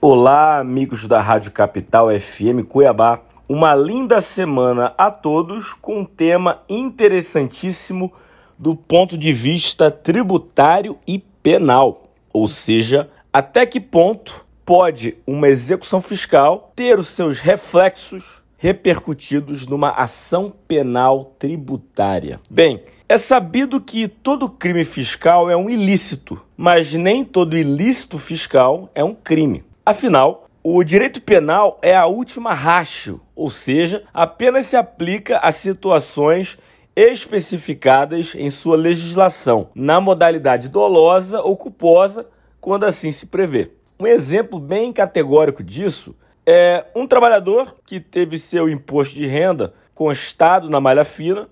Olá, amigos da Rádio Capital FM Cuiabá. Uma linda semana a todos com um tema interessantíssimo do ponto de vista tributário e penal. Ou seja, até que ponto pode uma execução fiscal ter os seus reflexos repercutidos numa ação penal tributária. Bem, é sabido que todo crime fiscal é um ilícito, mas nem todo ilícito fiscal é um crime. Afinal, o direito penal é a última racho, ou seja, apenas se aplica a situações especificadas em sua legislação, na modalidade dolosa ou culposa, quando assim se prevê. Um exemplo bem categórico disso é um trabalhador que teve seu imposto de renda constado na malha fina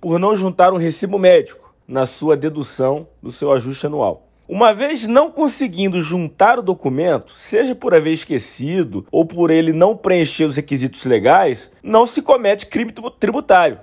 por não juntar um recibo médico na sua dedução do seu ajuste anual. Uma vez não conseguindo juntar o documento, seja por haver esquecido ou por ele não preencher os requisitos legais, não se comete crime tributário,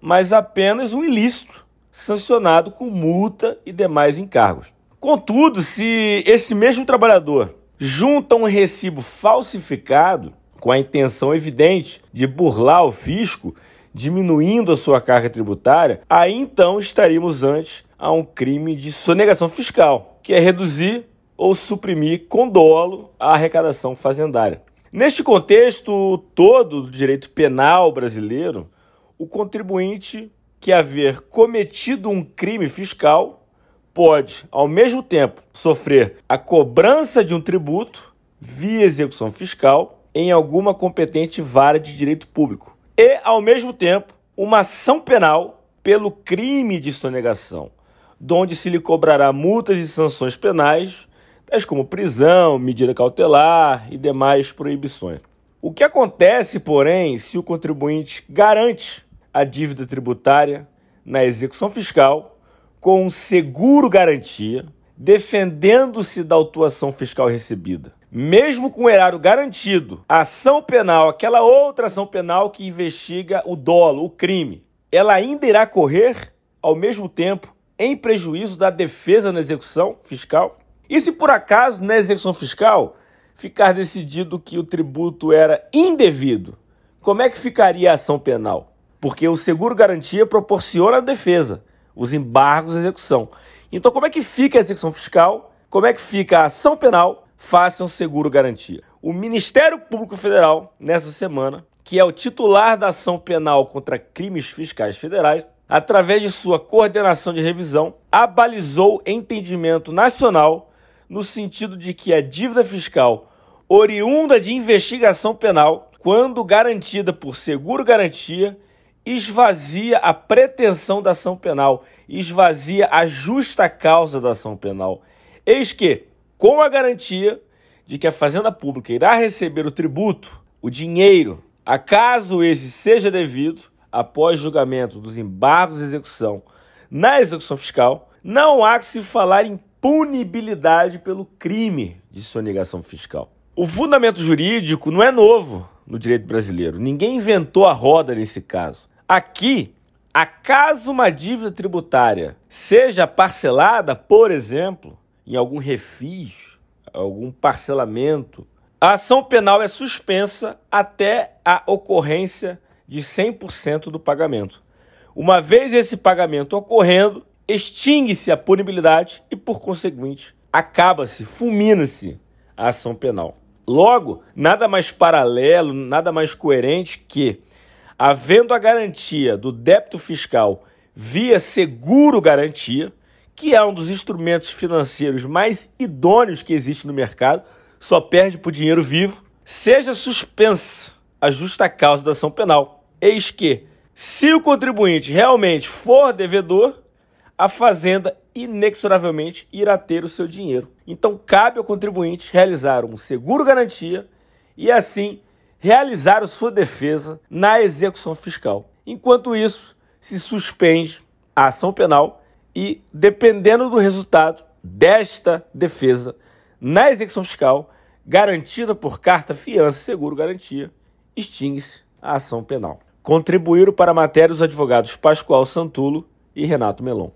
mas apenas um ilícito sancionado com multa e demais encargos. Contudo, se esse mesmo trabalhador junta um recibo falsificado com a intenção evidente de burlar o fisco, diminuindo a sua carga tributária, aí então estaríamos ante a um crime de sonegação fiscal que é reduzir ou suprimir com dolo a arrecadação fazendária. Neste contexto todo do direito penal brasileiro, o contribuinte que haver cometido um crime fiscal pode, ao mesmo tempo, sofrer a cobrança de um tributo via execução fiscal em alguma competente vara de direito público e, ao mesmo tempo, uma ação penal pelo crime de sonegação donde se lhe cobrará multas e sanções penais, tais como prisão, medida cautelar e demais proibições. O que acontece, porém, se o contribuinte garante a dívida tributária na execução fiscal com um seguro garantia, defendendo-se da autuação fiscal recebida? Mesmo com o erário garantido, a ação penal, aquela outra ação penal que investiga o dolo, o crime, ela ainda irá correr ao mesmo tempo em prejuízo da defesa na execução fiscal? E se por acaso na execução fiscal ficar decidido que o tributo era indevido, como é que ficaria a ação penal? Porque o seguro garantia proporciona a defesa, os embargos da execução. Então, como é que fica a execução fiscal? Como é que fica a ação penal? Faça um seguro garantia. O Ministério Público Federal, nessa semana, que é o titular da ação penal contra crimes fiscais federais, através de sua coordenação de revisão, abalizou entendimento nacional no sentido de que a dívida fiscal oriunda de investigação penal, quando garantida por seguro garantia, esvazia a pretensão da ação penal, esvazia a justa causa da ação penal. Eis que, com a garantia de que a Fazenda Pública irá receber o tributo, o dinheiro, acaso esse seja devido, após julgamento dos embargos de execução na execução fiscal, não há que se falar em punibilidade pelo crime de sonegação fiscal. O fundamento jurídico não é novo no direito brasileiro. Ninguém inventou a roda nesse caso. Aqui, acaso uma dívida tributária seja parcelada, por exemplo, em algum refis, algum parcelamento, a ação penal é suspensa até a ocorrência de 100% do pagamento. Uma vez esse pagamento ocorrendo, extingue-se a punibilidade e, por conseguinte, acaba-se, fulmina-se a ação penal. Logo, nada mais paralelo, nada mais coerente que, havendo a garantia do débito fiscal via seguro garantia, que é um dos instrumentos financeiros mais idôneos que existe no mercado, só perde por dinheiro vivo, seja suspensa a justa causa da ação penal Eis que, se o contribuinte realmente for devedor, a fazenda inexoravelmente irá ter o seu dinheiro. Então, cabe ao contribuinte realizar um seguro garantia e, assim, realizar sua defesa na execução fiscal. Enquanto isso, se suspende a ação penal e, dependendo do resultado desta defesa na execução fiscal, garantida por carta, fiança, seguro, garantia, extingue-se a ação penal. Contribuíram para a matéria os advogados Pascoal Santulo e Renato Melon.